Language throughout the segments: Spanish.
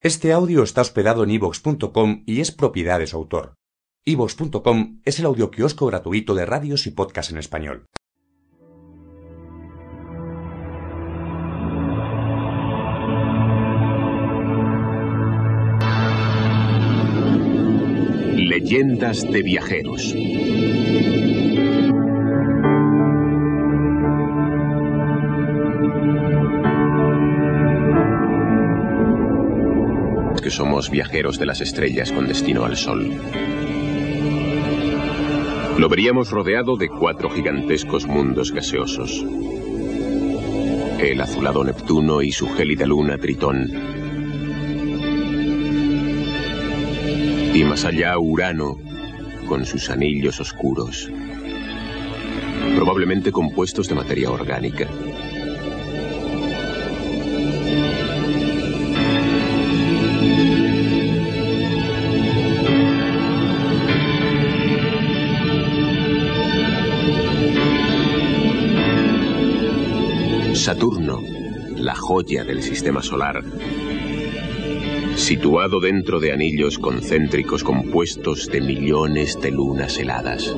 Este audio está hospedado en ivox.com y es propiedad de su autor. ivox.com es el audioquiosco gratuito de radios y podcasts en español. Leyendas de viajeros. Somos viajeros de las estrellas con destino al sol. Lo veríamos rodeado de cuatro gigantescos mundos gaseosos. El azulado Neptuno y su gélida luna Tritón. Y más allá Urano, con sus anillos oscuros, probablemente compuestos de materia orgánica. Saturno, la joya del sistema solar, situado dentro de anillos concéntricos compuestos de millones de lunas heladas.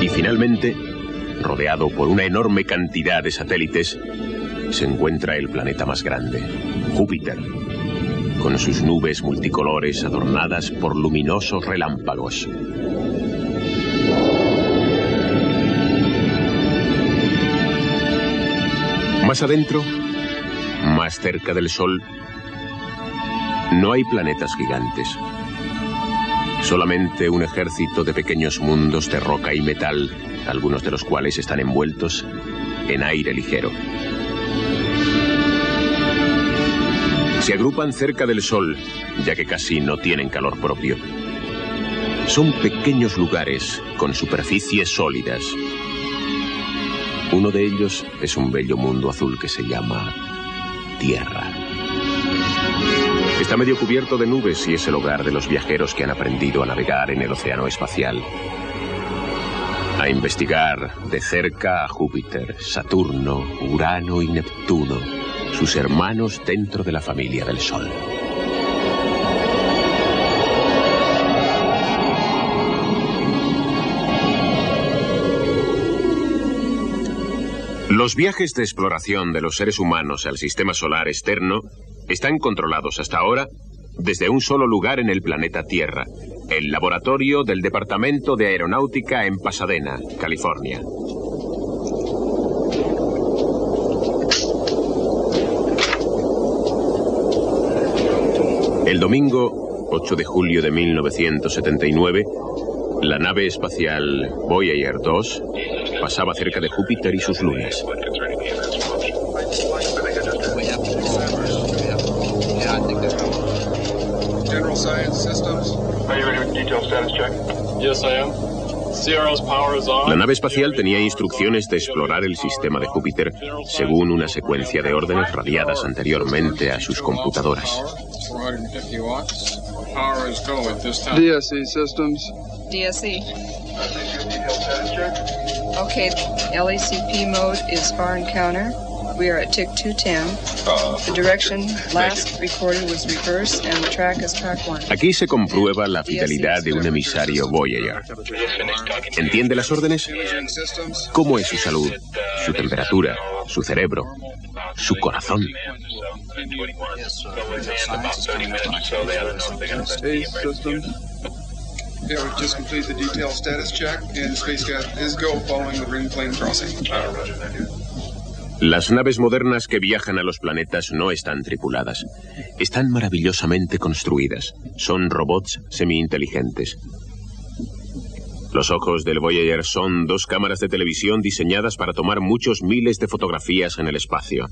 Y finalmente, rodeado por una enorme cantidad de satélites, se encuentra el planeta más grande, Júpiter, con sus nubes multicolores adornadas por luminosos relámpagos. Más adentro, más cerca del Sol, no hay planetas gigantes. Solamente un ejército de pequeños mundos de roca y metal, algunos de los cuales están envueltos en aire ligero. Se agrupan cerca del Sol, ya que casi no tienen calor propio. Son pequeños lugares con superficies sólidas. Uno de ellos es un bello mundo azul que se llama Tierra. Está medio cubierto de nubes y es el hogar de los viajeros que han aprendido a navegar en el océano espacial. A investigar de cerca a Júpiter, Saturno, Urano y Neptuno sus hermanos dentro de la familia del Sol. Los viajes de exploración de los seres humanos al sistema solar externo están controlados hasta ahora desde un solo lugar en el planeta Tierra, el laboratorio del Departamento de Aeronáutica en Pasadena, California. El domingo 8 de julio de 1979, la nave espacial Voyager 2 pasaba cerca de Júpiter y sus lunas. General Science Systems. Are you ready with detailed status check? Yes, I am. La nave espacial tenía instrucciones de explorar el sistema de Júpiter según una secuencia de órdenes radiadas anteriormente a sus computadoras. 450 watts. Power is go at this time. DSE systems. DSE. Okay, LACP mode is far encounter. We are at tick 210. The direction last recorded was reverse and the track is track 1. Aquí se comprueba la fidelidad de un emisario Voyager. ¿Entiende las órdenes? ¿Cómo es su salud, su temperatura, su cerebro, su corazón? Just the status check, and is following the ring plane crossing. Las naves modernas que viajan a los planetas no están tripuladas. Están maravillosamente construidas. Son robots semi-inteligentes. Los ojos del Voyager son dos cámaras de televisión diseñadas para tomar muchos miles de fotografías en el espacio.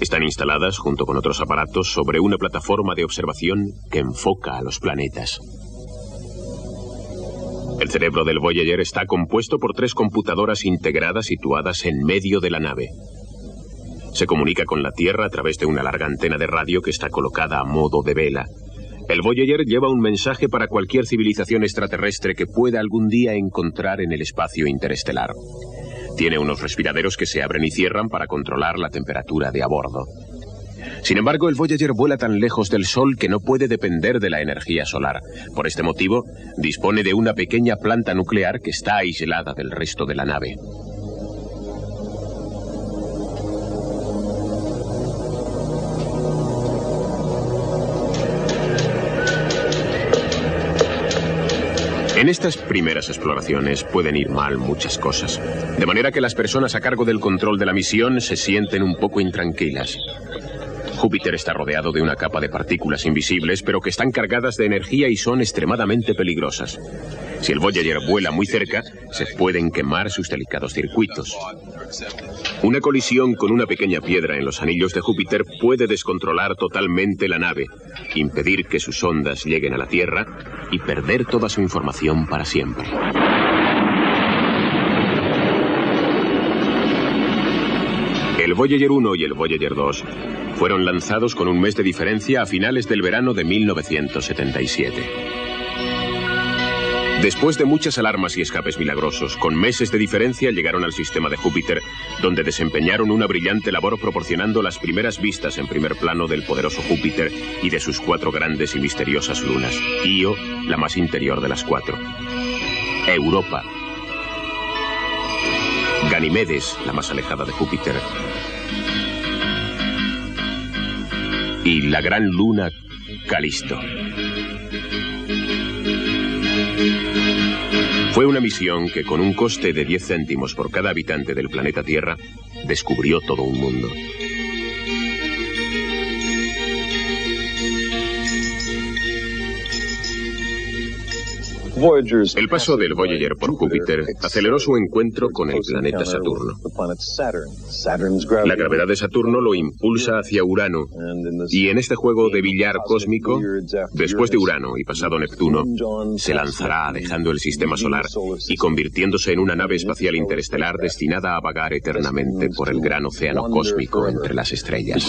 Están instaladas junto con otros aparatos sobre una plataforma de observación que enfoca a los planetas. El cerebro del Voyager está compuesto por tres computadoras integradas situadas en medio de la nave. Se comunica con la Tierra a través de una larga antena de radio que está colocada a modo de vela. El Voyager lleva un mensaje para cualquier civilización extraterrestre que pueda algún día encontrar en el espacio interestelar. Tiene unos respiraderos que se abren y cierran para controlar la temperatura de a bordo. Sin embargo, el Voyager vuela tan lejos del Sol que no puede depender de la energía solar. Por este motivo, dispone de una pequeña planta nuclear que está aislada del resto de la nave. En estas primeras exploraciones pueden ir mal muchas cosas, de manera que las personas a cargo del control de la misión se sienten un poco intranquilas. Júpiter está rodeado de una capa de partículas invisibles, pero que están cargadas de energía y son extremadamente peligrosas. Si el Voyager vuela muy cerca, se pueden quemar sus delicados circuitos. Una colisión con una pequeña piedra en los anillos de Júpiter puede descontrolar totalmente la nave, impedir que sus ondas lleguen a la Tierra y perder toda su información para siempre. El Voyager 1 y el Voyager 2 fueron lanzados con un mes de diferencia a finales del verano de 1977. Después de muchas alarmas y escapes milagrosos, con meses de diferencia llegaron al sistema de Júpiter, donde desempeñaron una brillante labor proporcionando las primeras vistas en primer plano del poderoso Júpiter y de sus cuatro grandes y misteriosas lunas. Io, la más interior de las cuatro. Europa. Ganimedes, la más alejada de Júpiter. Y la gran luna Calisto. Fue una misión que con un coste de 10 céntimos por cada habitante del planeta Tierra descubrió todo un mundo. El paso del Voyager por Júpiter aceleró su encuentro con el planeta Saturno. La gravedad de Saturno lo impulsa hacia Urano. Y en este juego de billar cósmico, después de Urano y pasado Neptuno, se lanzará dejando el sistema solar y convirtiéndose en una nave espacial interestelar destinada a vagar eternamente por el gran océano cósmico entre las estrellas.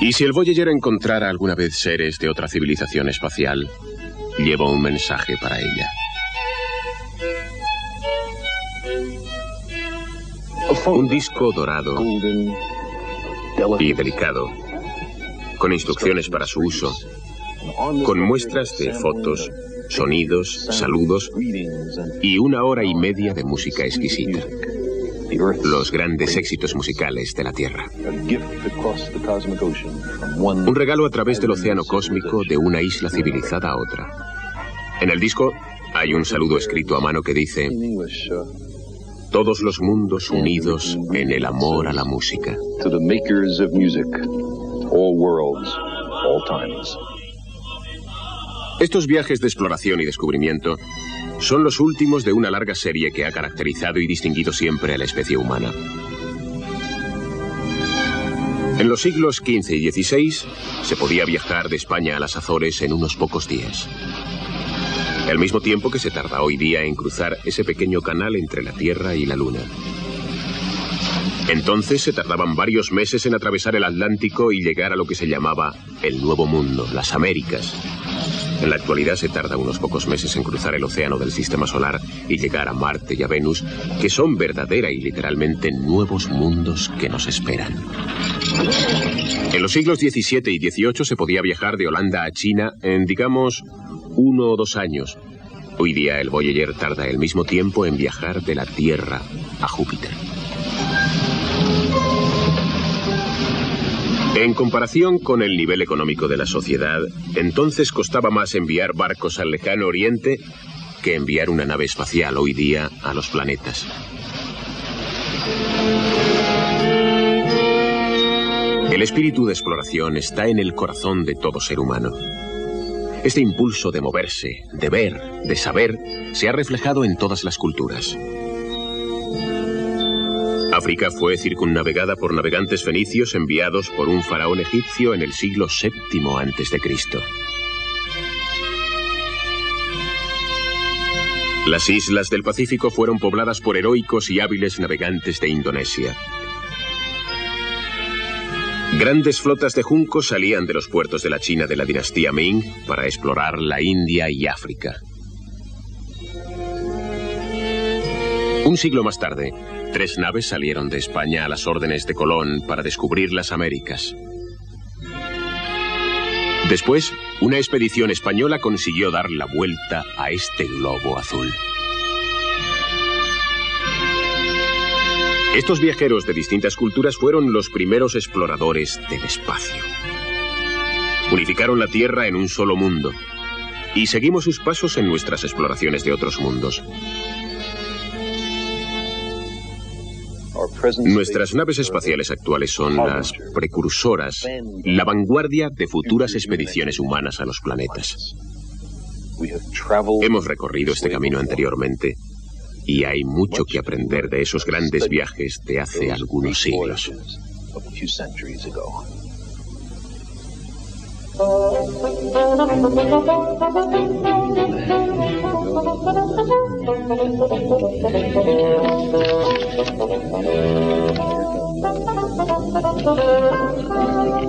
Y si el Voyager encontrara alguna vez seres de otra civilización espacial, lleva un mensaje para ella. Un disco dorado y delicado, con instrucciones para su uso, con muestras de fotos, sonidos, saludos y una hora y media de música exquisita los grandes éxitos musicales de la Tierra. Un regalo a través del océano cósmico de una isla civilizada a otra. En el disco hay un saludo escrito a mano que dice, todos los mundos unidos en el amor a la música. Estos viajes de exploración y descubrimiento son los últimos de una larga serie que ha caracterizado y distinguido siempre a la especie humana. En los siglos XV y XVI se podía viajar de España a las Azores en unos pocos días. Al mismo tiempo que se tarda hoy día en cruzar ese pequeño canal entre la Tierra y la Luna. Entonces se tardaban varios meses en atravesar el Atlántico y llegar a lo que se llamaba el Nuevo Mundo, las Américas, en la actualidad se tarda unos pocos meses en cruzar el océano del sistema solar y llegar a Marte y a Venus, que son verdadera y literalmente nuevos mundos que nos esperan. En los siglos XVII y XVIII se podía viajar de Holanda a China en, digamos, uno o dos años. Hoy día el Voyager tarda el mismo tiempo en viajar de la Tierra a Júpiter. En comparación con el nivel económico de la sociedad, entonces costaba más enviar barcos al lejano oriente que enviar una nave espacial hoy día a los planetas. El espíritu de exploración está en el corazón de todo ser humano. Este impulso de moverse, de ver, de saber, se ha reflejado en todas las culturas. África fue circunnavegada por navegantes fenicios enviados por un faraón egipcio en el siglo VII a.C. Las islas del Pacífico fueron pobladas por heroicos y hábiles navegantes de Indonesia. Grandes flotas de juncos salían de los puertos de la China de la dinastía Ming para explorar la India y África. Un siglo más tarde, tres naves salieron de España a las órdenes de Colón para descubrir las Américas. Después, una expedición española consiguió dar la vuelta a este globo azul. Estos viajeros de distintas culturas fueron los primeros exploradores del espacio. Unificaron la Tierra en un solo mundo y seguimos sus pasos en nuestras exploraciones de otros mundos. Nuestras naves espaciales actuales son las precursoras, la vanguardia de futuras expediciones humanas a los planetas. Hemos recorrido este camino anteriormente y hay mucho que aprender de esos grandes viajes de hace algunos siglos.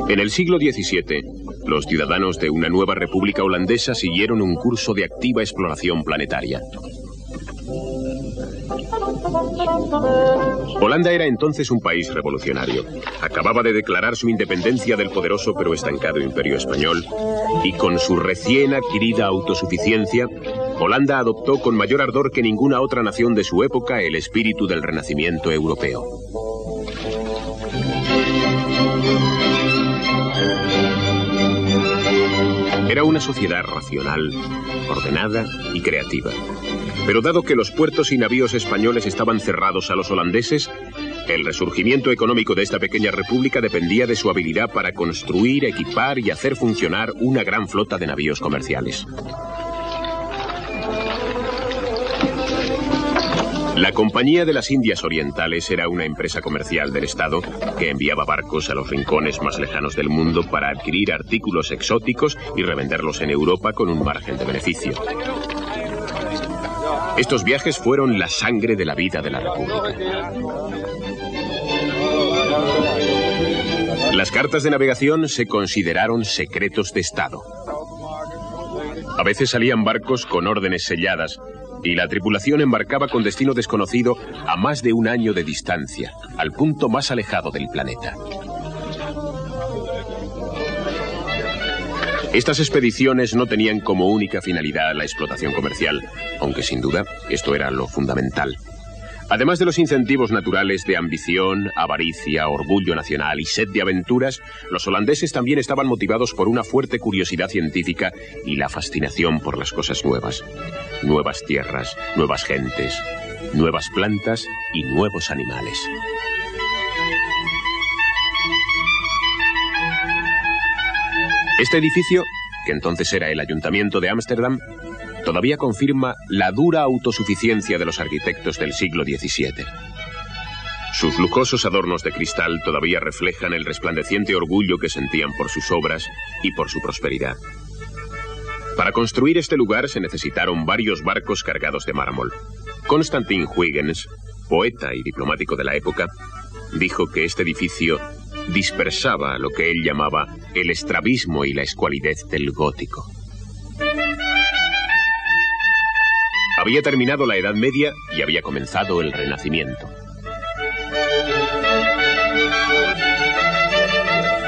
En el siglo XVII, los ciudadanos de una nueva república holandesa siguieron un curso de activa exploración planetaria. Holanda era entonces un país revolucionario. Acababa de declarar su independencia del poderoso pero estancado imperio español y con su recién adquirida autosuficiencia, Holanda adoptó con mayor ardor que ninguna otra nación de su época el espíritu del renacimiento europeo. Era una sociedad racional, ordenada y creativa. Pero dado que los puertos y navíos españoles estaban cerrados a los holandeses, el resurgimiento económico de esta pequeña república dependía de su habilidad para construir, equipar y hacer funcionar una gran flota de navíos comerciales. La Compañía de las Indias Orientales era una empresa comercial del Estado que enviaba barcos a los rincones más lejanos del mundo para adquirir artículos exóticos y revenderlos en Europa con un margen de beneficio. Estos viajes fueron la sangre de la vida de la República. Las cartas de navegación se consideraron secretos de Estado. A veces salían barcos con órdenes selladas y la tripulación embarcaba con destino desconocido a más de un año de distancia, al punto más alejado del planeta. Estas expediciones no tenían como única finalidad la explotación comercial, aunque sin duda esto era lo fundamental. Además de los incentivos naturales de ambición, avaricia, orgullo nacional y sed de aventuras, los holandeses también estaban motivados por una fuerte curiosidad científica y la fascinación por las cosas nuevas. Nuevas tierras, nuevas gentes, nuevas plantas y nuevos animales. Este edificio, que entonces era el Ayuntamiento de Ámsterdam, todavía confirma la dura autosuficiencia de los arquitectos del siglo XVII. Sus lujosos adornos de cristal todavía reflejan el resplandeciente orgullo que sentían por sus obras y por su prosperidad. Para construir este lugar se necesitaron varios barcos cargados de mármol. Constantin Huygens, poeta y diplomático de la época, dijo que este edificio dispersaba lo que él llamaba el estrabismo y la escualidez del gótico. Había terminado la Edad Media y había comenzado el Renacimiento.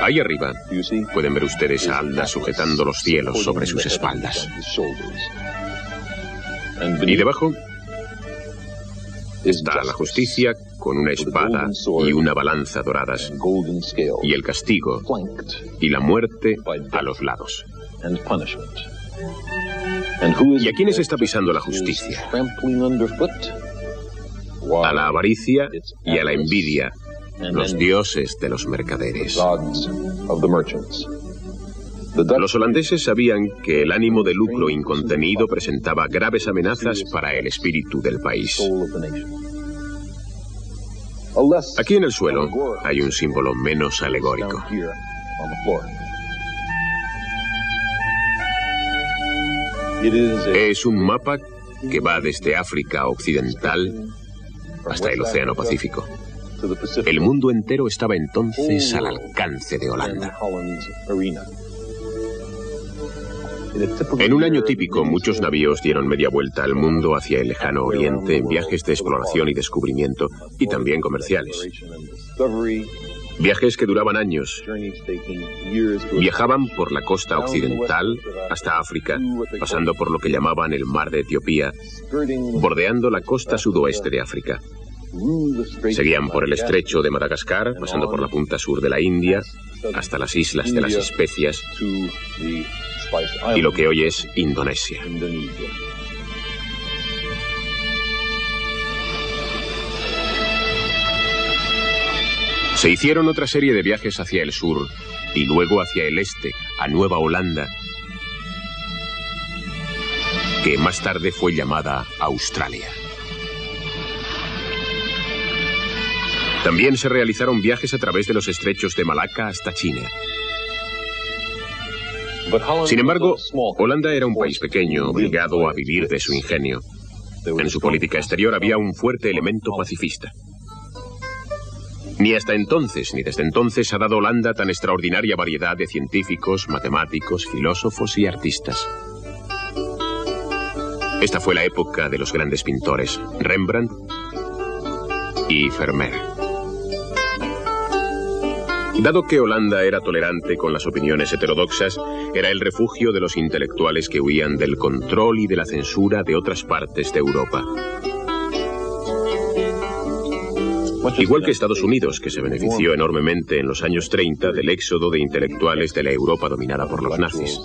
Ahí arriba pueden ver ustedes a Alda sujetando los cielos sobre sus espaldas. Y debajo está la justicia con una espada y una balanza doradas, y el castigo y la muerte a los lados. ¿Y a quiénes está pisando la justicia? A la avaricia y a la envidia, los dioses de los mercaderes. Los holandeses sabían que el ánimo de lucro incontenido presentaba graves amenazas para el espíritu del país. Aquí en el suelo hay un símbolo menos alegórico. Es un mapa que va desde África Occidental hasta el Océano Pacífico. El mundo entero estaba entonces al alcance de Holanda. En un año típico, muchos navíos dieron media vuelta al mundo hacia el lejano oriente en viajes de exploración y descubrimiento, y también comerciales. Viajes que duraban años. Viajaban por la costa occidental hasta África, pasando por lo que llamaban el mar de Etiopía, bordeando la costa sudoeste de África. Seguían por el estrecho de Madagascar, pasando por la punta sur de la India, hasta las islas de las especias y lo que hoy es Indonesia. Se hicieron otra serie de viajes hacia el sur y luego hacia el este, a Nueva Holanda, que más tarde fue llamada Australia. También se realizaron viajes a través de los estrechos de Malaca hasta China. Sin embargo, Holanda era un país pequeño, obligado a vivir de su ingenio. En su política exterior había un fuerte elemento pacifista. Ni hasta entonces, ni desde entonces ha dado Holanda tan extraordinaria variedad de científicos, matemáticos, filósofos y artistas. Esta fue la época de los grandes pintores, Rembrandt y Vermeer. Dado que Holanda era tolerante con las opiniones heterodoxas, era el refugio de los intelectuales que huían del control y de la censura de otras partes de Europa. Igual que Estados Unidos, que se benefició enormemente en los años 30 del éxodo de intelectuales de la Europa dominada por los nazis.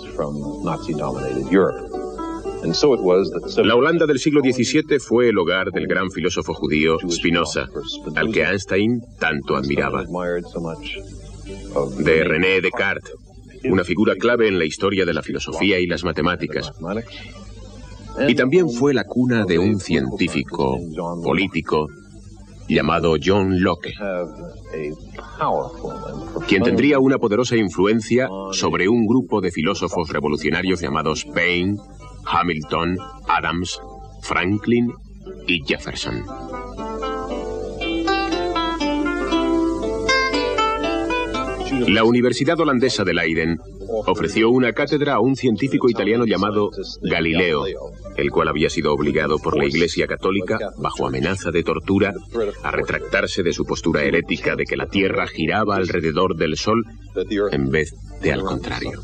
La Holanda del siglo XVII fue el hogar del gran filósofo judío Spinoza, al que Einstein tanto admiraba de René Descartes, una figura clave en la historia de la filosofía y las matemáticas. Y también fue la cuna de un científico político llamado John Locke, quien tendría una poderosa influencia sobre un grupo de filósofos revolucionarios llamados Paine, Hamilton, Adams, Franklin y Jefferson. La Universidad Holandesa de Leiden ofreció una cátedra a un científico italiano llamado Galileo, el cual había sido obligado por la Iglesia Católica, bajo amenaza de tortura, a retractarse de su postura herética de que la Tierra giraba alrededor del Sol en vez de al contrario.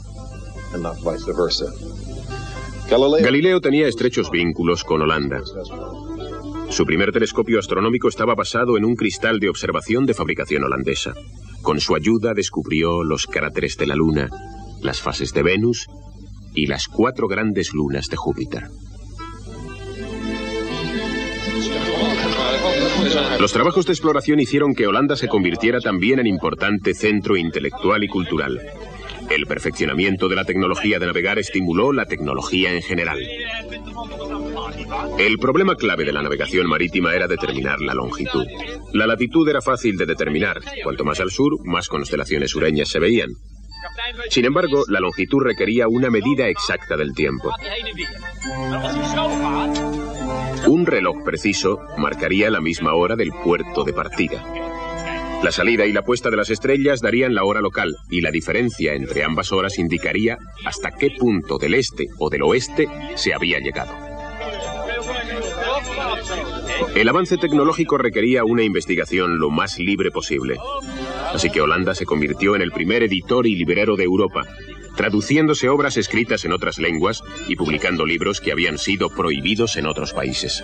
Galileo tenía estrechos vínculos con Holanda. Su primer telescopio astronómico estaba basado en un cristal de observación de fabricación holandesa. Con su ayuda descubrió los cráteres de la Luna, las fases de Venus y las cuatro grandes lunas de Júpiter. Los trabajos de exploración hicieron que Holanda se convirtiera también en importante centro intelectual y cultural. El perfeccionamiento de la tecnología de navegar estimuló la tecnología en general. El problema clave de la navegación marítima era determinar la longitud. La latitud era fácil de determinar. Cuanto más al sur, más constelaciones sureñas se veían. Sin embargo, la longitud requería una medida exacta del tiempo. Un reloj preciso marcaría la misma hora del puerto de partida. La salida y la puesta de las estrellas darían la hora local y la diferencia entre ambas horas indicaría hasta qué punto del este o del oeste se había llegado. El avance tecnológico requería una investigación lo más libre posible. Así que Holanda se convirtió en el primer editor y librero de Europa, traduciéndose obras escritas en otras lenguas y publicando libros que habían sido prohibidos en otros países.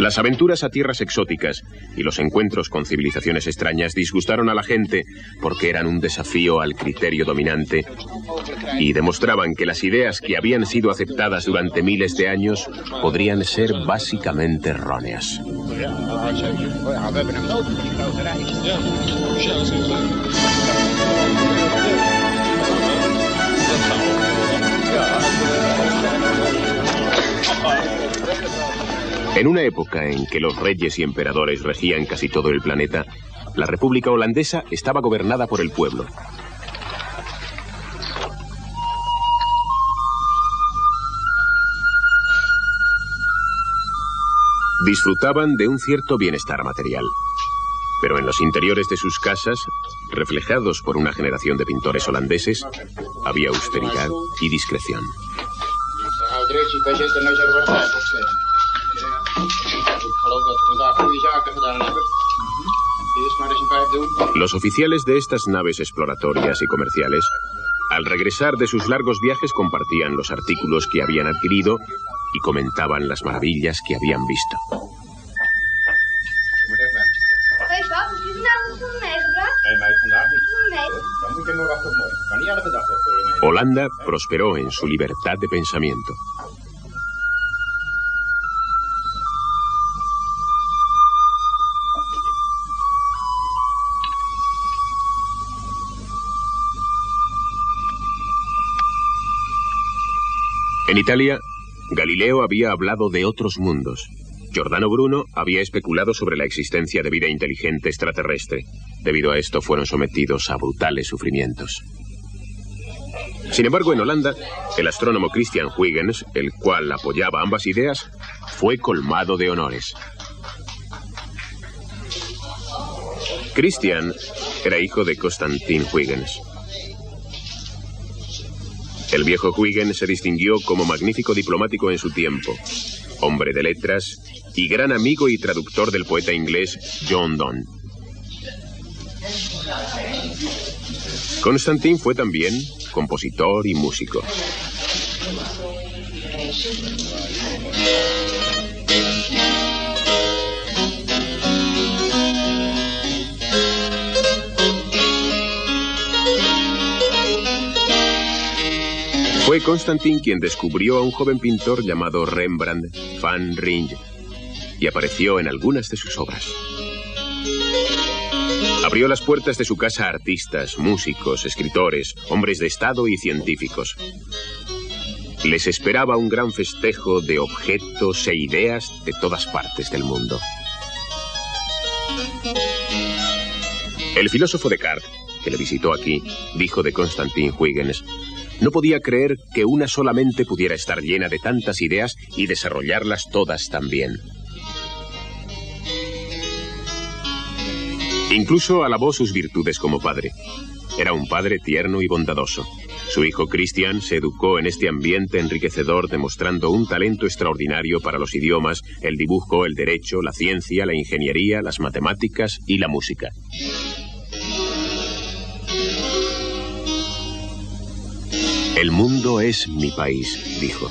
Las aventuras a tierras exóticas y los encuentros con civilizaciones extrañas disgustaron a la gente porque eran un desafío al criterio dominante y demostraban que las ideas que habían sido aceptadas durante miles de años podrían ser básicamente erróneas. En una época en que los reyes y emperadores regían casi todo el planeta, la República Holandesa estaba gobernada por el pueblo. Disfrutaban de un cierto bienestar material, pero en los interiores de sus casas, reflejados por una generación de pintores holandeses, había austeridad y discreción. Los oficiales de estas naves exploratorias y comerciales, al regresar de sus largos viajes, compartían los artículos que habían adquirido y comentaban las maravillas que habían visto. Holanda prosperó en su libertad de pensamiento. En Italia, Galileo había hablado de otros mundos. Giordano Bruno había especulado sobre la existencia de vida inteligente extraterrestre. Debido a esto fueron sometidos a brutales sufrimientos. Sin embargo, en Holanda, el astrónomo Christian Huygens, el cual apoyaba ambas ideas, fue colmado de honores. Christian era hijo de Constantin Huygens. El viejo Huygens se distinguió como magnífico diplomático en su tiempo, hombre de letras y gran amigo y traductor del poeta inglés John Donne. Constantin fue también compositor y músico. Fue Constantin quien descubrió a un joven pintor llamado Rembrandt van Rijn y apareció en algunas de sus obras. Abrió las puertas de su casa a artistas, músicos, escritores, hombres de Estado y científicos. Les esperaba un gran festejo de objetos e ideas de todas partes del mundo. El filósofo Descartes, que le visitó aquí, dijo de Constantin Huygens, no podía creer que una solamente pudiera estar llena de tantas ideas y desarrollarlas todas también. Incluso alabó sus virtudes como padre. Era un padre tierno y bondadoso. Su hijo Christian se educó en este ambiente enriquecedor demostrando un talento extraordinario para los idiomas, el dibujo, el derecho, la ciencia, la ingeniería, las matemáticas y la música. El mundo es mi país, dijo,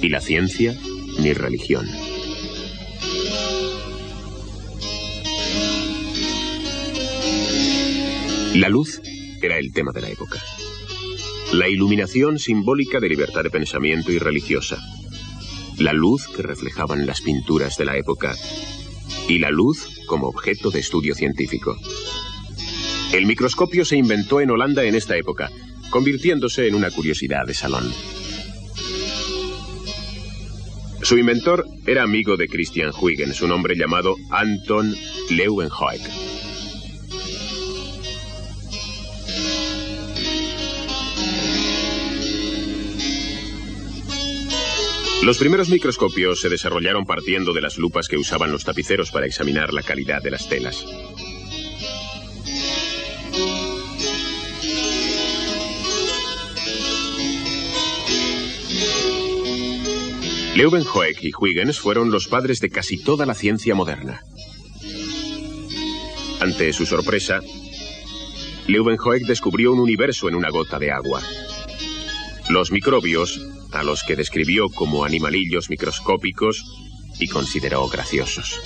y la ciencia mi religión. La luz era el tema de la época. La iluminación simbólica de libertad de pensamiento y religiosa. La luz que reflejaban las pinturas de la época. Y la luz como objeto de estudio científico. El microscopio se inventó en Holanda en esta época convirtiéndose en una curiosidad de salón. Su inventor era amigo de Christian Huygens, un hombre llamado Anton Leeuwenhoek. Los primeros microscopios se desarrollaron partiendo de las lupas que usaban los tapiceros para examinar la calidad de las telas. Leeuwenhoek y Huygens fueron los padres de casi toda la ciencia moderna. Ante su sorpresa, Leeuwenhoek descubrió un universo en una gota de agua. Los microbios, a los que describió como animalillos microscópicos y consideró graciosos.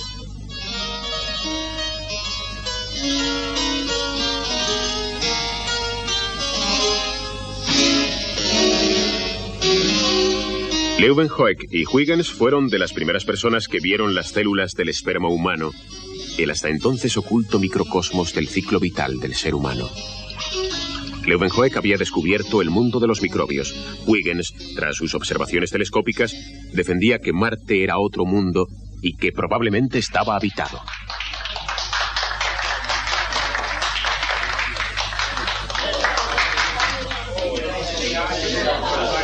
Leeuwenhoek y Huygens fueron de las primeras personas que vieron las células del esperma humano, el hasta entonces oculto microcosmos del ciclo vital del ser humano. Leeuwenhoek había descubierto el mundo de los microbios. Huygens, tras sus observaciones telescópicas, defendía que Marte era otro mundo y que probablemente estaba habitado.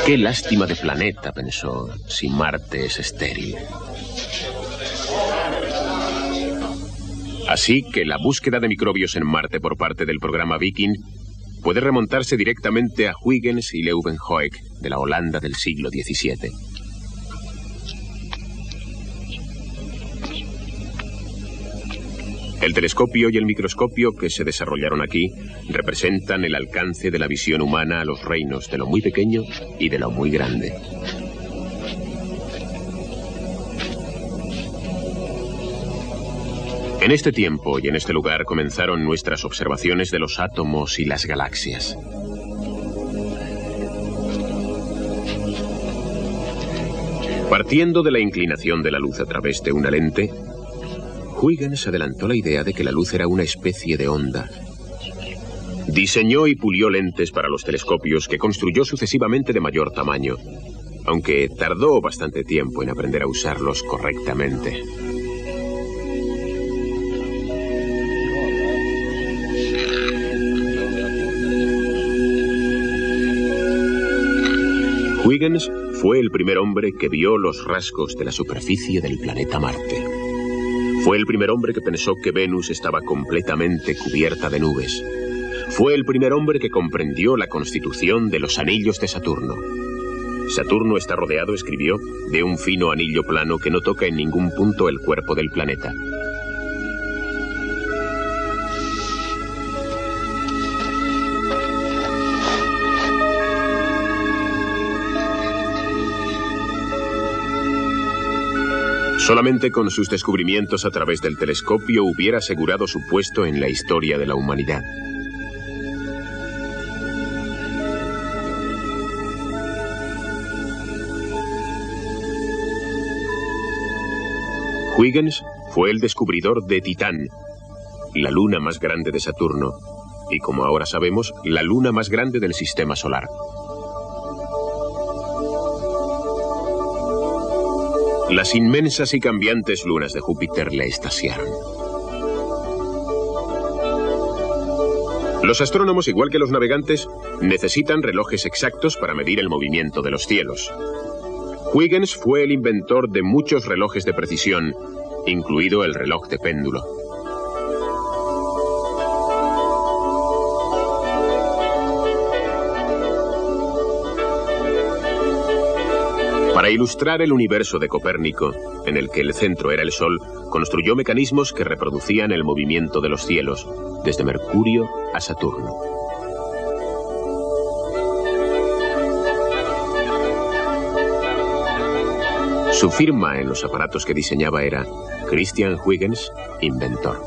Qué lástima de planeta, pensó, si Marte es estéril. Así que la búsqueda de microbios en Marte por parte del programa Viking puede remontarse directamente a Huygens y Leuwenhoek de la Holanda del siglo XVII. El telescopio y el microscopio que se desarrollaron aquí representan el alcance de la visión humana a los reinos de lo muy pequeño y de lo muy grande. En este tiempo y en este lugar comenzaron nuestras observaciones de los átomos y las galaxias. Partiendo de la inclinación de la luz a través de una lente, Huygens adelantó la idea de que la luz era una especie de onda. Diseñó y pulió lentes para los telescopios que construyó sucesivamente de mayor tamaño, aunque tardó bastante tiempo en aprender a usarlos correctamente. Huygens fue el primer hombre que vio los rasgos de la superficie del planeta Marte. Fue el primer hombre que pensó que Venus estaba completamente cubierta de nubes. Fue el primer hombre que comprendió la constitución de los anillos de Saturno. Saturno está rodeado, escribió, de un fino anillo plano que no toca en ningún punto el cuerpo del planeta. Solamente con sus descubrimientos a través del telescopio hubiera asegurado su puesto en la historia de la humanidad. Huygens fue el descubridor de Titán, la luna más grande de Saturno, y como ahora sabemos, la luna más grande del sistema solar. Las inmensas y cambiantes lunas de Júpiter le estasiaron. Los astrónomos, igual que los navegantes, necesitan relojes exactos para medir el movimiento de los cielos. Huygens fue el inventor de muchos relojes de precisión, incluido el reloj de péndulo. Para ilustrar el universo de Copérnico, en el que el centro era el Sol, construyó mecanismos que reproducían el movimiento de los cielos, desde Mercurio a Saturno. Su firma en los aparatos que diseñaba era Christian Huygens, inventor.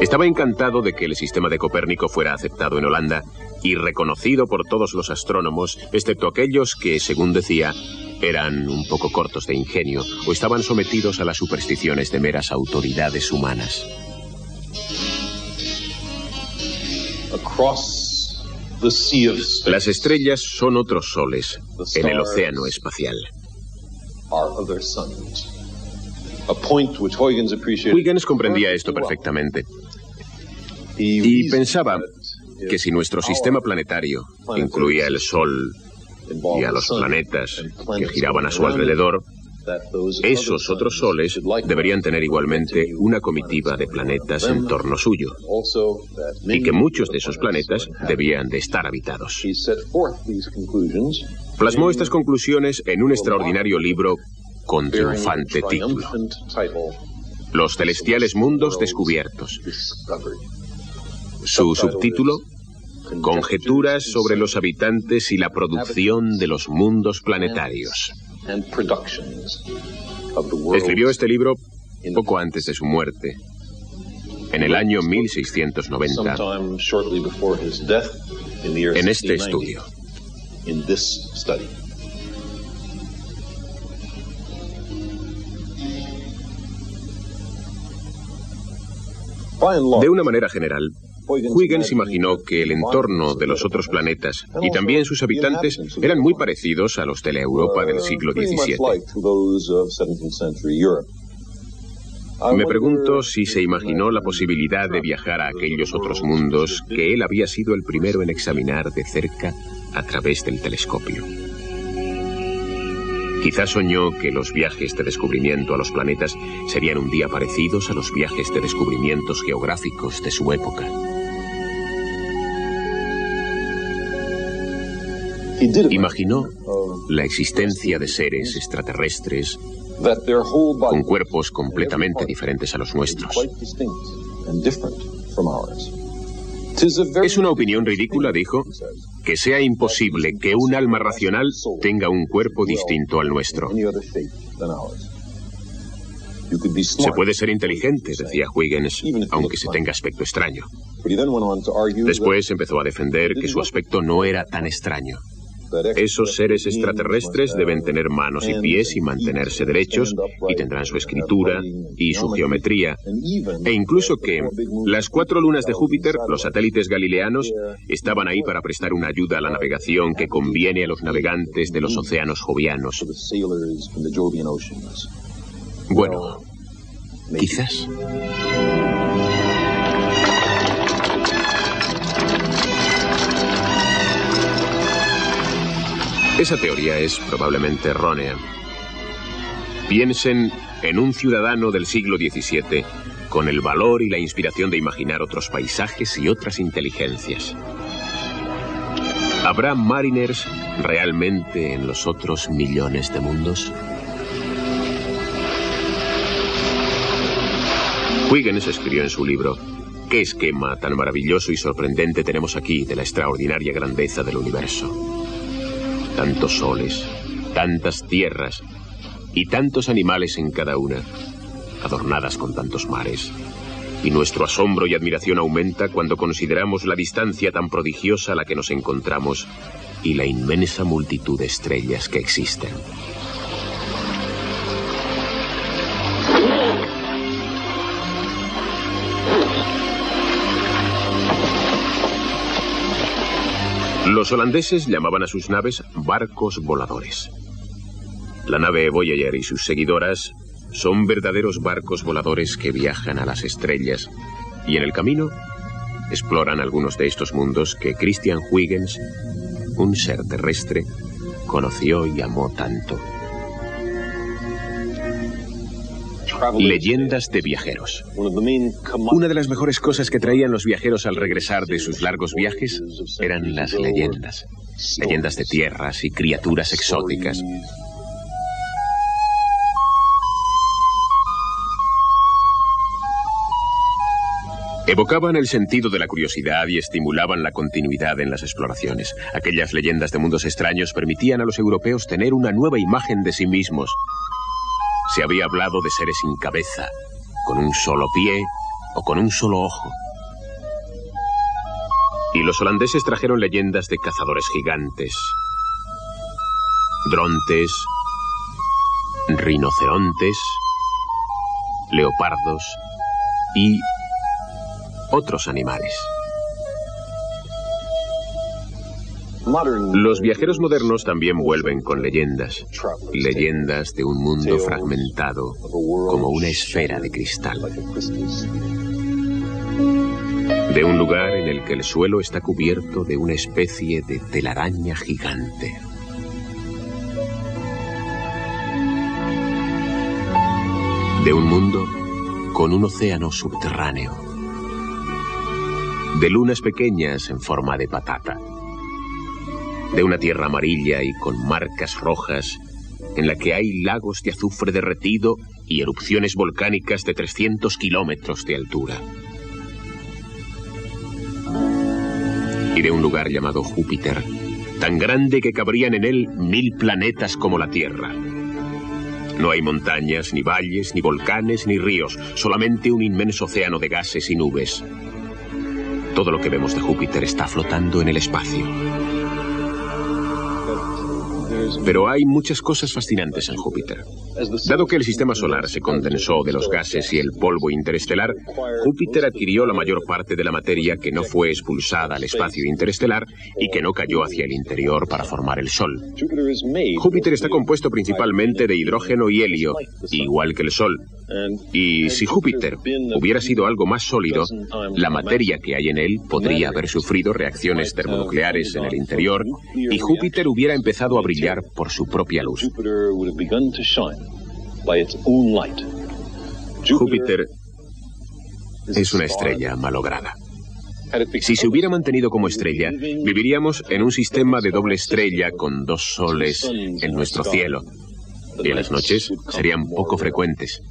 Estaba encantado de que el sistema de Copérnico fuera aceptado en Holanda y reconocido por todos los astrónomos, excepto aquellos que, según decía, eran un poco cortos de ingenio o estaban sometidos a las supersticiones de meras autoridades humanas. Las estrellas son otros soles en el océano espacial. Huygens comprendía esto perfectamente y pensaba que si nuestro sistema planetario incluía el Sol y a los planetas que giraban a su alrededor, esos otros soles deberían tener igualmente una comitiva de planetas en torno suyo y que muchos de esos planetas debían de estar habitados. Plasmó estas conclusiones en un extraordinario libro con triunfante título. Los celestiales mundos descubiertos. Su subtítulo, Conjeturas sobre los habitantes y la producción de los mundos planetarios. Escribió este libro poco antes de su muerte, en el año 1690, en este estudio. De una manera general, Huygens imaginó que el entorno de los otros planetas y también sus habitantes eran muy parecidos a los de la Europa del siglo XVII. Me pregunto si se imaginó la posibilidad de viajar a aquellos otros mundos que él había sido el primero en examinar de cerca a través del telescopio. Quizás soñó que los viajes de descubrimiento a los planetas serían un día parecidos a los viajes de descubrimientos geográficos de su época. Imaginó la existencia de seres extraterrestres con cuerpos completamente diferentes a los nuestros. Es una opinión ridícula, dijo, que sea imposible que un alma racional tenga un cuerpo distinto al nuestro. Se puede ser inteligente, decía Huygens, aunque se tenga aspecto extraño. Después empezó a defender que su aspecto no era tan extraño. Esos seres extraterrestres deben tener manos y pies y mantenerse derechos y tendrán su escritura y su geometría. E incluso que las cuatro lunas de Júpiter, los satélites galileanos, estaban ahí para prestar una ayuda a la navegación que conviene a los navegantes de los océanos jovianos. Bueno, quizás. Esa teoría es probablemente errónea. Piensen en un ciudadano del siglo XVII con el valor y la inspiración de imaginar otros paisajes y otras inteligencias. ¿Habrá mariners realmente en los otros millones de mundos? Huygens escribió en su libro, ¿qué esquema tan maravilloso y sorprendente tenemos aquí de la extraordinaria grandeza del universo? Tantos soles, tantas tierras y tantos animales en cada una, adornadas con tantos mares. Y nuestro asombro y admiración aumenta cuando consideramos la distancia tan prodigiosa a la que nos encontramos y la inmensa multitud de estrellas que existen. Los holandeses llamaban a sus naves barcos voladores. La nave Voyager y sus seguidoras son verdaderos barcos voladores que viajan a las estrellas y en el camino exploran algunos de estos mundos que Christian Huygens, un ser terrestre, conoció y amó tanto. Leyendas de viajeros. Una de las mejores cosas que traían los viajeros al regresar de sus largos viajes eran las leyendas. Leyendas de tierras y criaturas exóticas. Evocaban el sentido de la curiosidad y estimulaban la continuidad en las exploraciones. Aquellas leyendas de mundos extraños permitían a los europeos tener una nueva imagen de sí mismos se había hablado de seres sin cabeza, con un solo pie o con un solo ojo. Y los holandeses trajeron leyendas de cazadores gigantes, drontes, rinocerontes, leopardos y otros animales. Los viajeros modernos también vuelven con leyendas, leyendas de un mundo fragmentado como una esfera de cristal. De un lugar en el que el suelo está cubierto de una especie de telaraña gigante. De un mundo con un océano subterráneo. De lunas pequeñas en forma de patata de una tierra amarilla y con marcas rojas, en la que hay lagos de azufre derretido y erupciones volcánicas de 300 kilómetros de altura. Y de un lugar llamado Júpiter, tan grande que cabrían en él mil planetas como la Tierra. No hay montañas, ni valles, ni volcanes, ni ríos, solamente un inmenso océano de gases y nubes. Todo lo que vemos de Júpiter está flotando en el espacio. Pero hay muchas cosas fascinantes en Júpiter. Dado que el sistema solar se condensó de los gases y el polvo interestelar, Júpiter adquirió la mayor parte de la materia que no fue expulsada al espacio interestelar y que no cayó hacia el interior para formar el Sol. Júpiter está compuesto principalmente de hidrógeno y helio, igual que el Sol. Y si Júpiter hubiera sido algo más sólido, la materia que hay en él podría haber sufrido reacciones termonucleares en el interior y Júpiter hubiera empezado a brillar brillar por su propia luz. Júpiter es una estrella malograda. Si se hubiera mantenido como estrella, viviríamos en un sistema de doble estrella con dos soles en nuestro cielo. Y las noches serían poco frecuentes.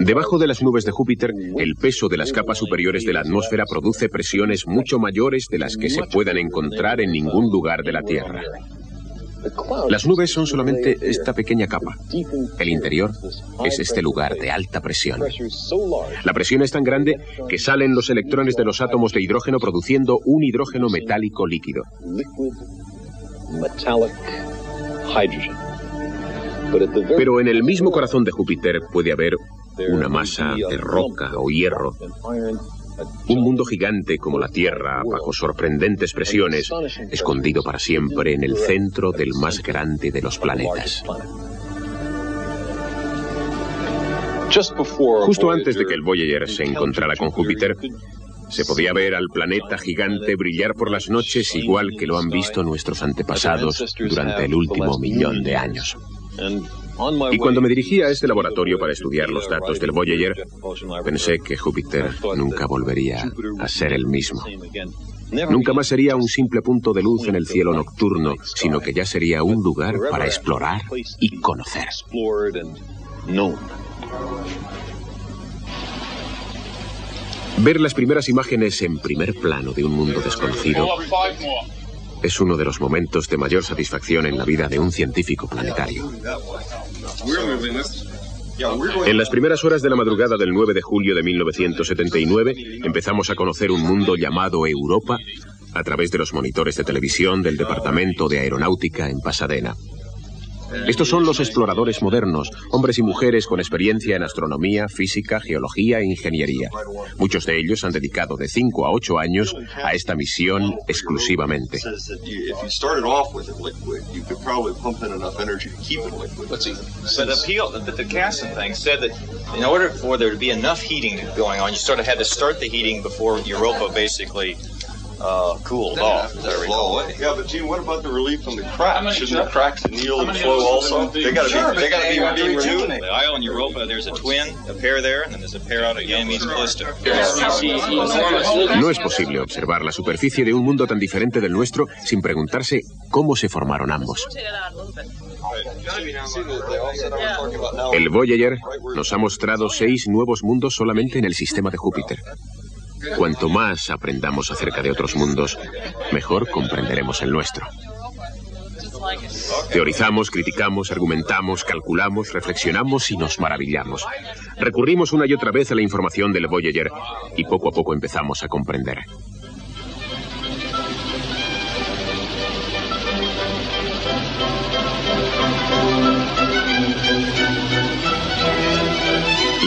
Debajo de las nubes de Júpiter, el peso de las capas superiores de la atmósfera produce presiones mucho mayores de las que se puedan encontrar en ningún lugar de la Tierra. Las nubes son solamente esta pequeña capa. El interior es este lugar de alta presión. La presión es tan grande que salen los electrones de los átomos de hidrógeno produciendo un hidrógeno metálico líquido. Pero en el mismo corazón de Júpiter puede haber una masa de roca o hierro. Un mundo gigante como la Tierra, bajo sorprendentes presiones, escondido para siempre en el centro del más grande de los planetas. Justo antes de que el Voyager se encontrara con Júpiter, se podía ver al planeta gigante brillar por las noches igual que lo han visto nuestros antepasados durante el último millón de años. Y cuando me dirigí a este laboratorio para estudiar los datos del Voyager, pensé que Júpiter nunca volvería a ser el mismo. Nunca más sería un simple punto de luz en el cielo nocturno, sino que ya sería un lugar para explorar y conocer. Ver las primeras imágenes en primer plano de un mundo desconocido es uno de los momentos de mayor satisfacción en la vida de un científico planetario. En las primeras horas de la madrugada del 9 de julio de 1979 empezamos a conocer un mundo llamado Europa a través de los monitores de televisión del Departamento de Aeronáutica en Pasadena. Estos son los exploradores modernos, hombres y mujeres con experiencia en astronomía, física, geología e ingeniería. Muchos de ellos han dedicado de 5 a 8 años a esta misión exclusivamente. in order for there to be enough heating going on, you sort of had to start the heating before Europa basically uh, cooled off. As I recall. Yeah, but Gene, what about the relief from the cracks? Shouldn't the cracks anneal and flow also? They got to sure, be. They got to be being renewed. The Isle and Europa, there's a twin, a pair there, and then there's a pair out at Ganymede Callisto. No es posible observar la superficie de un mundo tan diferente del nuestro sin preguntarse cómo se formaron ambos. El Voyager nos ha mostrado seis nuevos mundos solamente en el sistema de Júpiter. Cuanto más aprendamos acerca de otros mundos, mejor comprenderemos el nuestro. Teorizamos, criticamos, argumentamos, calculamos, reflexionamos y nos maravillamos. Recurrimos una y otra vez a la información del Voyager y poco a poco empezamos a comprender.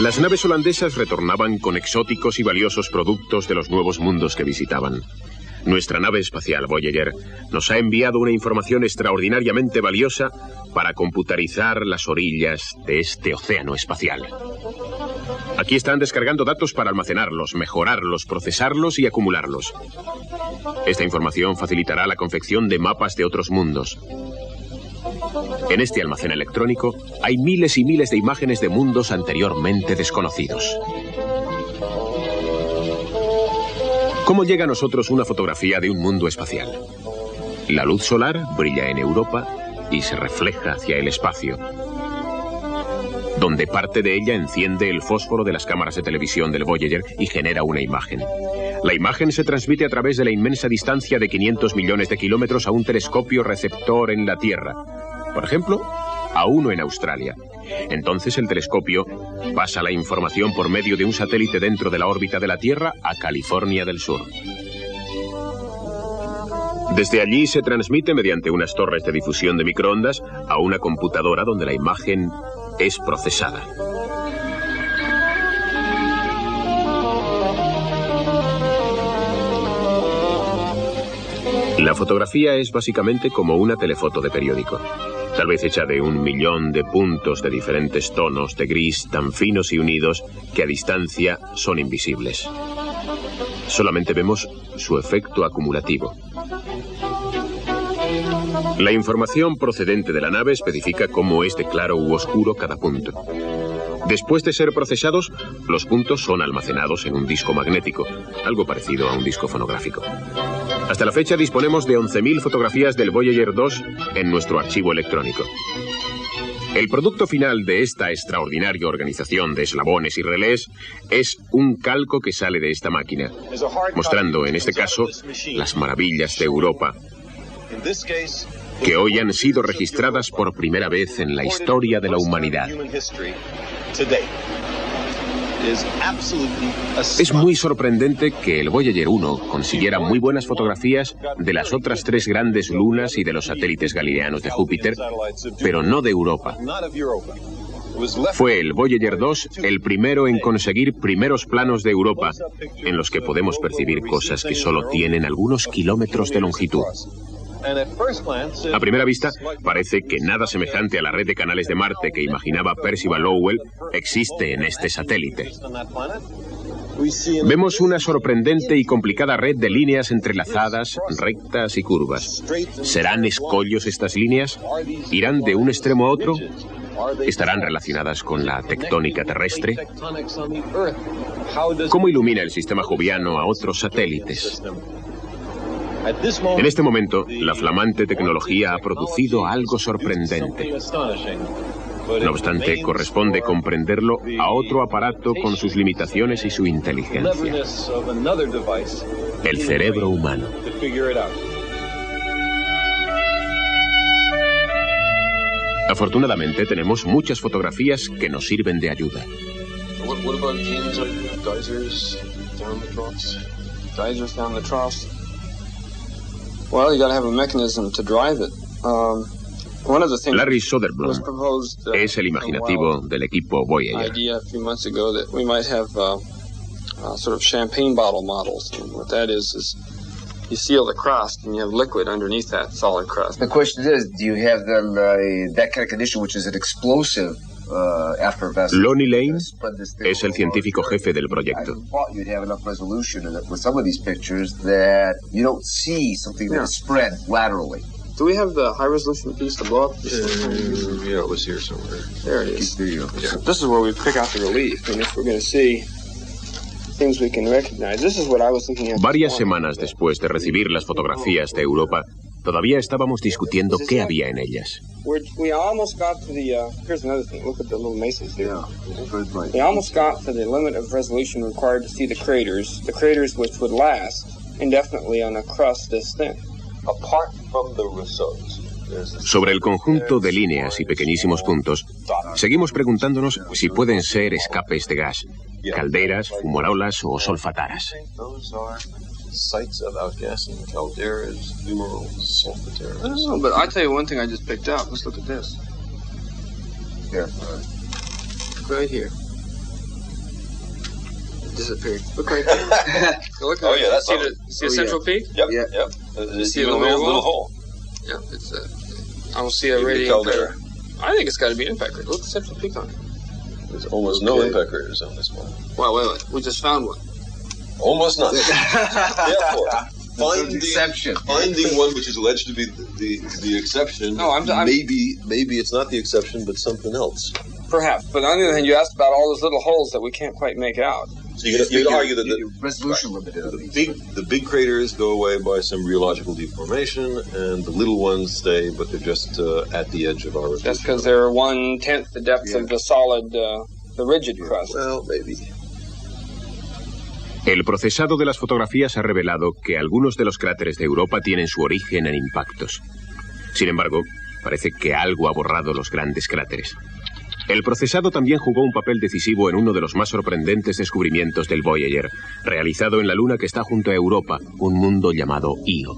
Las naves holandesas retornaban con exóticos y valiosos productos de los nuevos mundos que visitaban. Nuestra nave espacial Voyager nos ha enviado una información extraordinariamente valiosa para computarizar las orillas de este océano espacial. Aquí están descargando datos para almacenarlos, mejorarlos, procesarlos y acumularlos. Esta información facilitará la confección de mapas de otros mundos. En este almacén electrónico hay miles y miles de imágenes de mundos anteriormente desconocidos. ¿Cómo llega a nosotros una fotografía de un mundo espacial? La luz solar brilla en Europa y se refleja hacia el espacio, donde parte de ella enciende el fósforo de las cámaras de televisión del Voyager y genera una imagen. La imagen se transmite a través de la inmensa distancia de 500 millones de kilómetros a un telescopio receptor en la Tierra, por ejemplo, a uno en Australia. Entonces el telescopio pasa la información por medio de un satélite dentro de la órbita de la Tierra a California del Sur. Desde allí se transmite mediante unas torres de difusión de microondas a una computadora donde la imagen es procesada. La fotografía es básicamente como una telefoto de periódico tal vez hecha de un millón de puntos de diferentes tonos de gris tan finos y unidos que a distancia son invisibles. Solamente vemos su efecto acumulativo. La información procedente de la nave especifica cómo es de claro u oscuro cada punto. Después de ser procesados, los puntos son almacenados en un disco magnético, algo parecido a un disco fonográfico. Hasta la fecha disponemos de 11.000 fotografías del Voyager 2 en nuestro archivo electrónico. El producto final de esta extraordinaria organización de eslabones y relés es un calco que sale de esta máquina, mostrando en este caso las maravillas de Europa, que hoy han sido registradas por primera vez en la historia de la humanidad. Es muy sorprendente que el Voyager 1 consiguiera muy buenas fotografías de las otras tres grandes lunas y de los satélites galileanos de Júpiter, pero no de Europa. Fue el Voyager 2 el primero en conseguir primeros planos de Europa, en los que podemos percibir cosas que solo tienen algunos kilómetros de longitud. A primera vista, parece que nada semejante a la red de canales de Marte que imaginaba Percival Lowell existe en este satélite. Vemos una sorprendente y complicada red de líneas entrelazadas, rectas y curvas. ¿Serán escollos estas líneas? ¿Irán de un extremo a otro? ¿Estarán relacionadas con la tectónica terrestre? ¿Cómo ilumina el sistema joviano a otros satélites? En este momento, la flamante tecnología ha producido algo sorprendente. No obstante, corresponde comprenderlo a otro aparato con sus limitaciones y su inteligencia. El cerebro humano. Afortunadamente tenemos muchas fotografías que nos sirven de ayuda. Larry Soderblom uh, es el imaginativo del equipo Voyager. idea a few months ago that we might have uh, uh, sort of champagne bottle models. And what that is is you seal the crust and you have liquid underneath that solid crust. The question is, do you have the, uh, that kind of condition, which is an explosive uh? Lonnie Lane es el científico jefe del I proyecto. thought you'd have enough resolution in it with some of these pictures that you don't see something that Yeah. is spread laterally. Do we have the high resolution piece to blow up? yeah, it was here somewhere. There it is. This is where we pick out the relief. And if we're going to see things we can recognize, this is what I was at. Varias semanas después de recibir las fotografías de Europa, todavía estábamos discutiendo qué había en ellas. We're, we almost got to the. Uh, here's another thing. Look at the little mesas here. Yeah, very bright. We almost got to the limit of resolution required to see the craters, the craters which would last indefinitely on a crust this thin. Apart from the Rousseaus, there's a Sobre el conjunto de líneas y pequeñísimos puntos, seguimos preguntándonos si pueden ser escapes de gas, calderas, fumarolas o solfataras. Those are sites of outgassing, calderas, fumaroles, I don't know, but I tell you one thing I just picked out. Let's look at this. Here. Right here. It disappeared. Look right there. look Oh, yeah, that's see the, see Oh, the yeah. central peak? Yep, Yeah. yep. There's see a the little, little little hole? hole. Yeah, it's uh, I don't see a Maybe radiating caldera. crater. I think it's got to be an impact crater. Look at the central peak on it. There's almost no impact craters on this one. Wow, wait, wait. We just found one. Almost none. Therefore, finding, exception. finding one which is alleged to be the, the, the exception, No, I'm- I'm- maybe maybe it's not the exception, but something else. Perhaps. But on the other hand, you asked about all those little holes that we can't quite make out. So you could, you could argue that the, resolution limited on the big the big craters go away by some rheological deformation, and the little ones stay, but they're just uh, at the edge of our. That's because they're one tenth the depth Yeah. of the solid, uh, the rigid crust. Well, maybe. El procesado de las fotografías ha revelado que algunos de los cráteres de Europa tienen su origen en impactos. Sin embargo, parece que algo ha borrado los grandes cráteres. El procesado también jugó un papel decisivo en uno de los más sorprendentes descubrimientos del Voyager, realizado en la Luna que está junto a Europa, un mundo llamado Io.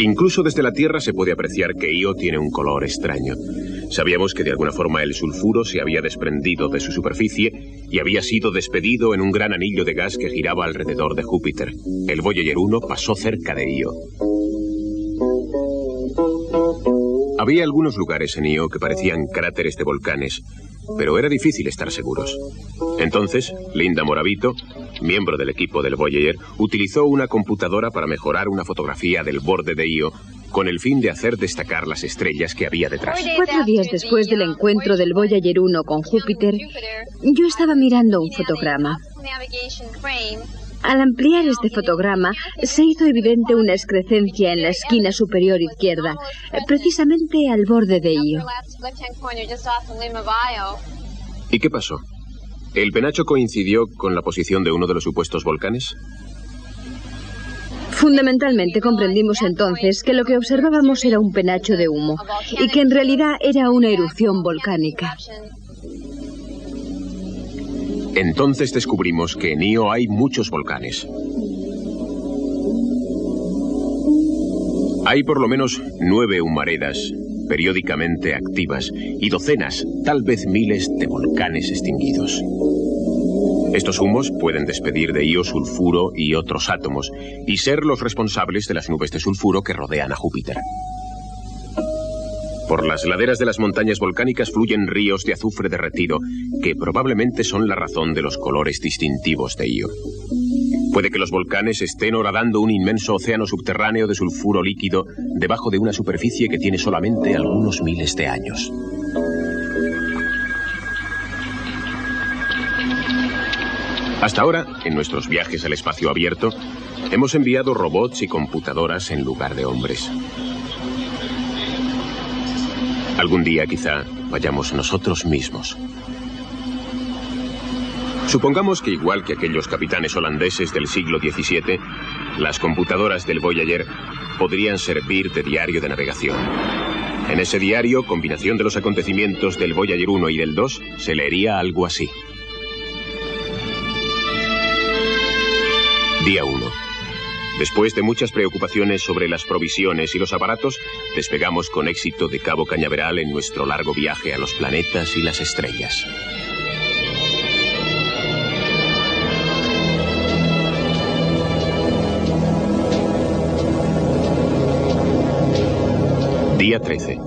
Incluso desde la Tierra se puede apreciar que Io tiene un color extraño. Sabíamos que de alguna forma el sulfuro se había desprendido de su superficie y había sido despedido en un gran anillo de gas que giraba alrededor de Júpiter. El Voyager 1 pasó cerca de Io. Había algunos lugares en Io que parecían cráteres de volcanes, pero era difícil estar seguros. Entonces, Linda Moravito, miembro del equipo del Voyager, utilizó una computadora para mejorar una fotografía del borde de Io con el fin de hacer destacar las estrellas que había detrás. Cuatro días después del encuentro del Voyager 1 con Júpiter, yo estaba mirando un fotograma. Al ampliar este fotograma, se hizo evidente una excrescencia en la esquina superior izquierda, precisamente al borde de Io. ¿Y qué pasó? ¿El penacho coincidió con la posición de uno de los supuestos volcanes? Fundamentalmente comprendimos entonces que lo que observábamos era un penacho de humo y que en realidad era una erupción volcánica. Entonces descubrimos que en Io hay muchos volcanes. Hay por lo menos nueve humaredas periódicamente activas y docenas, tal vez miles de volcanes extinguidos. Estos humos pueden despedir de Io sulfuro y otros átomos y ser los responsables de las nubes de sulfuro que rodean a Júpiter. Por las laderas de las montañas volcánicas fluyen ríos de azufre derretido, que probablemente son la razón de los colores distintivos de Io. Puede que los volcanes estén horadando un inmenso océano subterráneo de sulfuro líquido debajo de una superficie que tiene solamente algunos miles de años. Hasta ahora, en nuestros viajes al espacio abierto, hemos enviado robots y computadoras en lugar de hombres. Algún día quizá vayamos nosotros mismos. Supongamos que igual que aquellos capitanes holandeses del siglo XVII, las computadoras del Voyager podrían servir de diario de navegación. En ese diario, combinación de los acontecimientos del Voyager 1 y del 2, se leería algo así. Día 1. Después de muchas preocupaciones sobre las provisiones y los aparatos, despegamos con éxito de Cabo Cañaveral en nuestro largo viaje a los planetas y las estrellas. Día 13.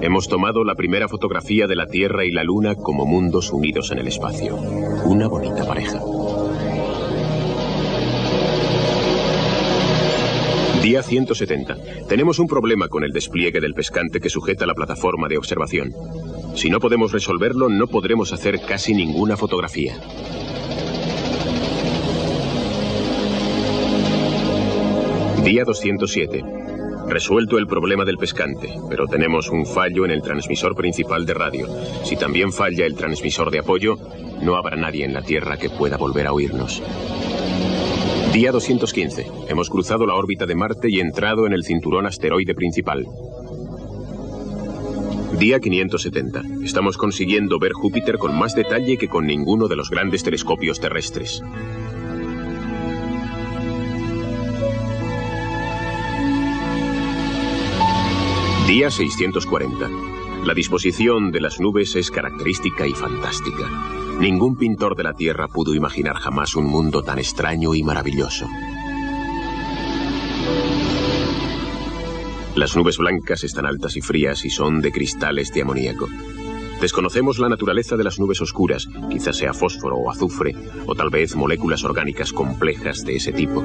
Hemos tomado la primera fotografía de la Tierra y la Luna como mundos unidos en el espacio. Una bonita pareja. Día 170. Tenemos un problema con el despliegue del pescante que sujeta la plataforma de observación. Si no podemos resolverlo, no podremos hacer casi ninguna fotografía. Día 207. Resuelto el problema del pescante, pero tenemos un fallo en el transmisor principal de radio. Si también falla el transmisor de apoyo, no habrá nadie en la Tierra que pueda volver a oírnos. Día 215. Hemos cruzado la órbita de Marte y entrado en el cinturón asteroide principal. Día 570. Estamos consiguiendo ver Júpiter con más detalle que con ninguno de los grandes telescopios terrestres. Día 640. La disposición de las nubes es característica y fantástica. Ningún pintor de la Tierra pudo imaginar jamás un mundo tan extraño y maravilloso. Las nubes blancas están altas y frías y son de cristales de amoníaco. Desconocemos la naturaleza de las nubes oscuras, quizás sea fósforo o azufre, o tal vez moléculas orgánicas complejas de ese tipo.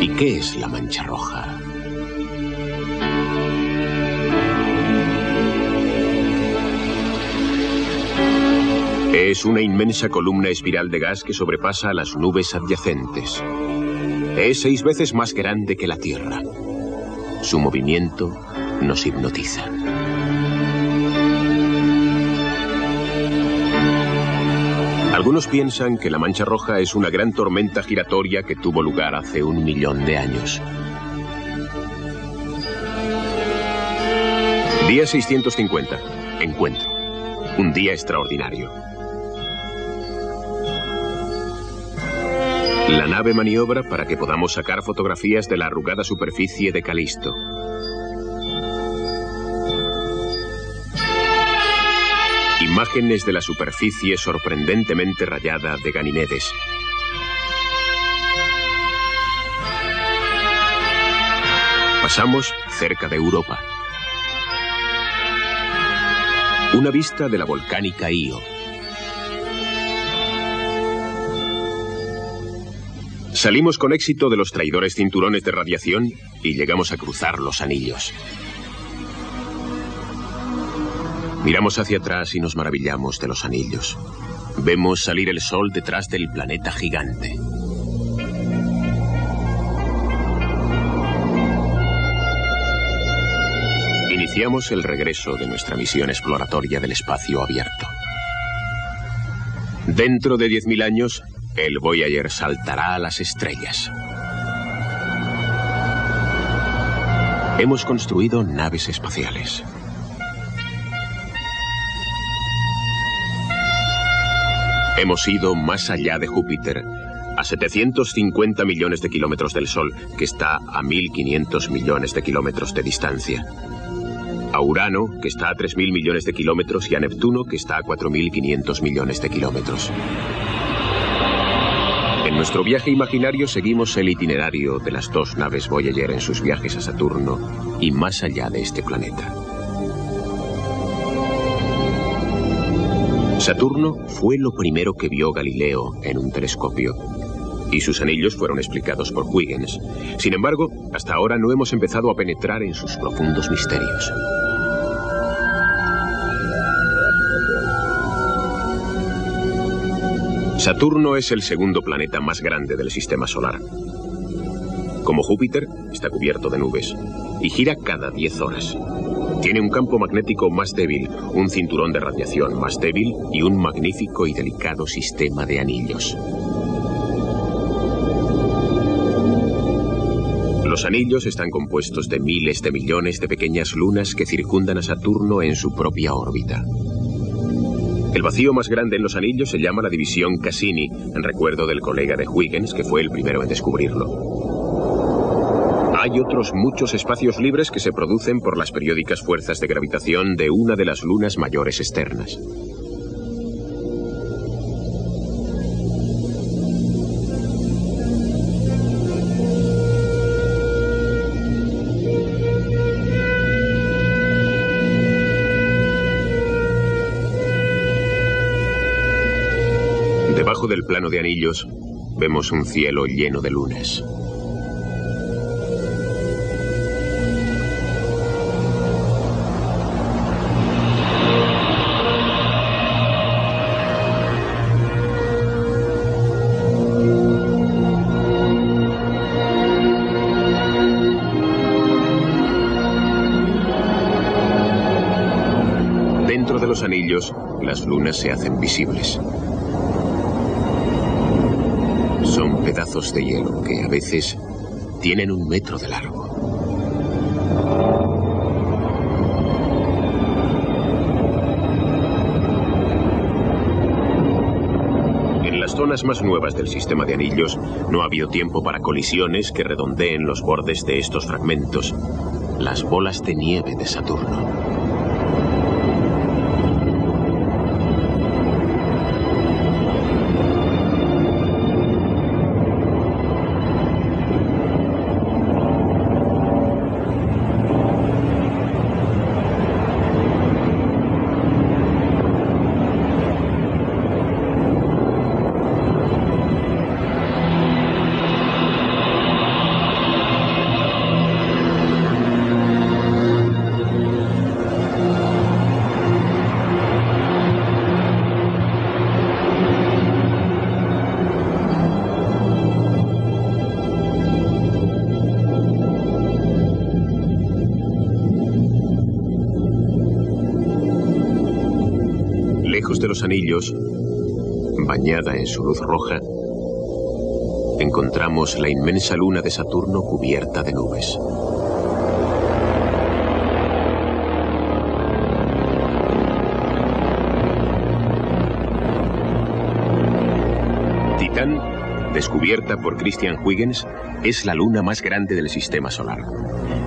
¿Y qué es la mancha roja? Es una inmensa columna espiral de gas que sobrepasa a las nubes adyacentes. Es seis veces más grande que la Tierra. Su movimiento nos hipnotiza. Algunos piensan que la Mancha Roja es una gran tormenta giratoria que tuvo lugar hace un millón de años. Día 650. Encuentro. Un día extraordinario. La nave maniobra para que podamos sacar fotografías de la arrugada superficie de Calisto. Imágenes de la superficie sorprendentemente rayada de Ganimedes. Pasamos cerca de Europa. Una vista de la volcánica Io. Salimos con éxito de los traidores cinturones de radiación y llegamos a cruzar los anillos. Miramos hacia atrás y nos maravillamos de los anillos. Vemos salir el sol detrás del planeta gigante. Iniciamos el regreso de nuestra misión exploratoria del espacio abierto. Dentro de 10.000 años, el Voyager saltará a las estrellas. Hemos construido naves espaciales. Hemos ido más allá de Júpiter, a 750 millones de kilómetros del Sol, que está a 1.500 millones de kilómetros de distancia. A Urano, que está a 3.000 millones de kilómetros, y a Neptuno, que está a 4.500 millones de kilómetros. En nuestro viaje imaginario seguimos el itinerario de las dos naves Voyager en sus viajes a Saturno y más allá de este planeta. Saturno fue lo primero que vio Galileo en un telescopio. Y sus anillos fueron explicados por Huygens. Sin embargo, hasta ahora no hemos empezado a penetrar en sus profundos misterios. Saturno es el segundo planeta más grande del sistema solar. Como Júpiter, está cubierto de nubes y gira cada 10 horas. Tiene un campo magnético más débil, un cinturón de radiación más débil y un magnífico y delicado sistema de anillos. Los anillos están compuestos de miles de millones de pequeñas lunas que circundan a Saturno en su propia órbita. El vacío más grande en los anillos se llama la división Cassini, en recuerdo del colega de Huygens que fue el primero en descubrirlo. Hay otros muchos espacios libres que se producen por las periódicas fuerzas de gravitación de una de las lunas mayores externas. De anillos vemos un cielo lleno de lunas. las lunas se hacen visibles. Pedazos de hielo que a veces tienen un metro de largo. En las zonas más nuevas del sistema de anillos no ha habido tiempo para colisiones que redondeen los bordes de estos fragmentos, las bolas de nieve de Saturno. Anillos, bañada en su luz roja, encontramos la inmensa luna de Saturno cubierta de nubes. Titán, descubierta por Christian Huygens, es la luna más grande del sistema solar.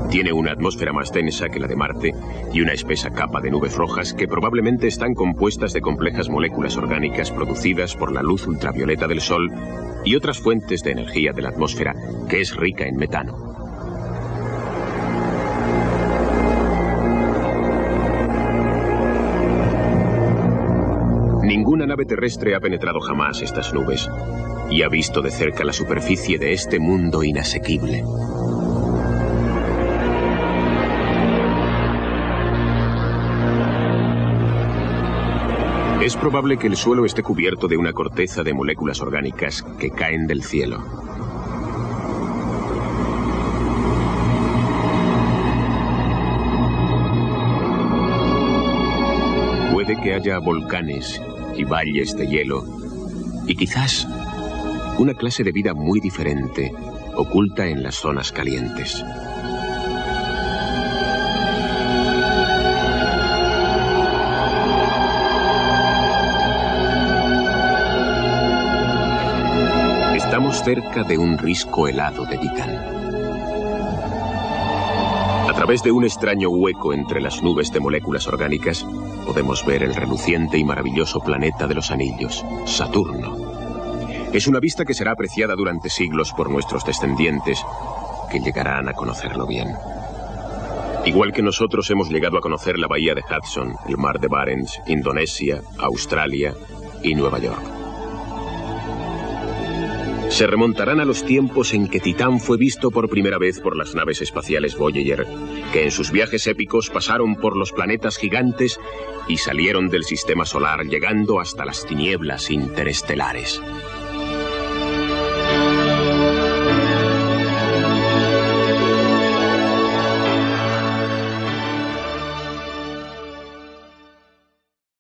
Tiene una atmósfera más densa que la de Marte y una espesa capa de nubes rojas que probablemente están compuestas de complejas moléculas orgánicas producidas por la luz ultravioleta del Sol y otras fuentes de energía de la atmósfera, que es rica en metano. nave terrestre ha penetrado jamás estas nubes y ha visto de cerca la superficie de este mundo inasequible. Es probable que el suelo esté cubierto de una corteza de moléculas orgánicas que caen del cielo. Puede que haya volcanes y valles de hielo y quizás una clase de vida muy diferente oculta en las zonas calientes. Cerca de un risco helado de Titán. A través de un extraño hueco entre las nubes de moléculas orgánicas, podemos ver el reluciente y maravilloso planeta de los anillos, Saturno. Es una vista que será apreciada durante siglos por nuestros descendientes, que llegarán a conocerlo bien. Igual que nosotros hemos llegado a conocer la bahía de Hudson, el mar de Barents, Indonesia, Australia y Nueva York. Se remontarán a los tiempos en que Titán fue visto por primera vez por las naves espaciales Voyager, que en sus viajes épicos pasaron por los planetas gigantes y salieron del sistema solar llegando hasta las tinieblas interestelares.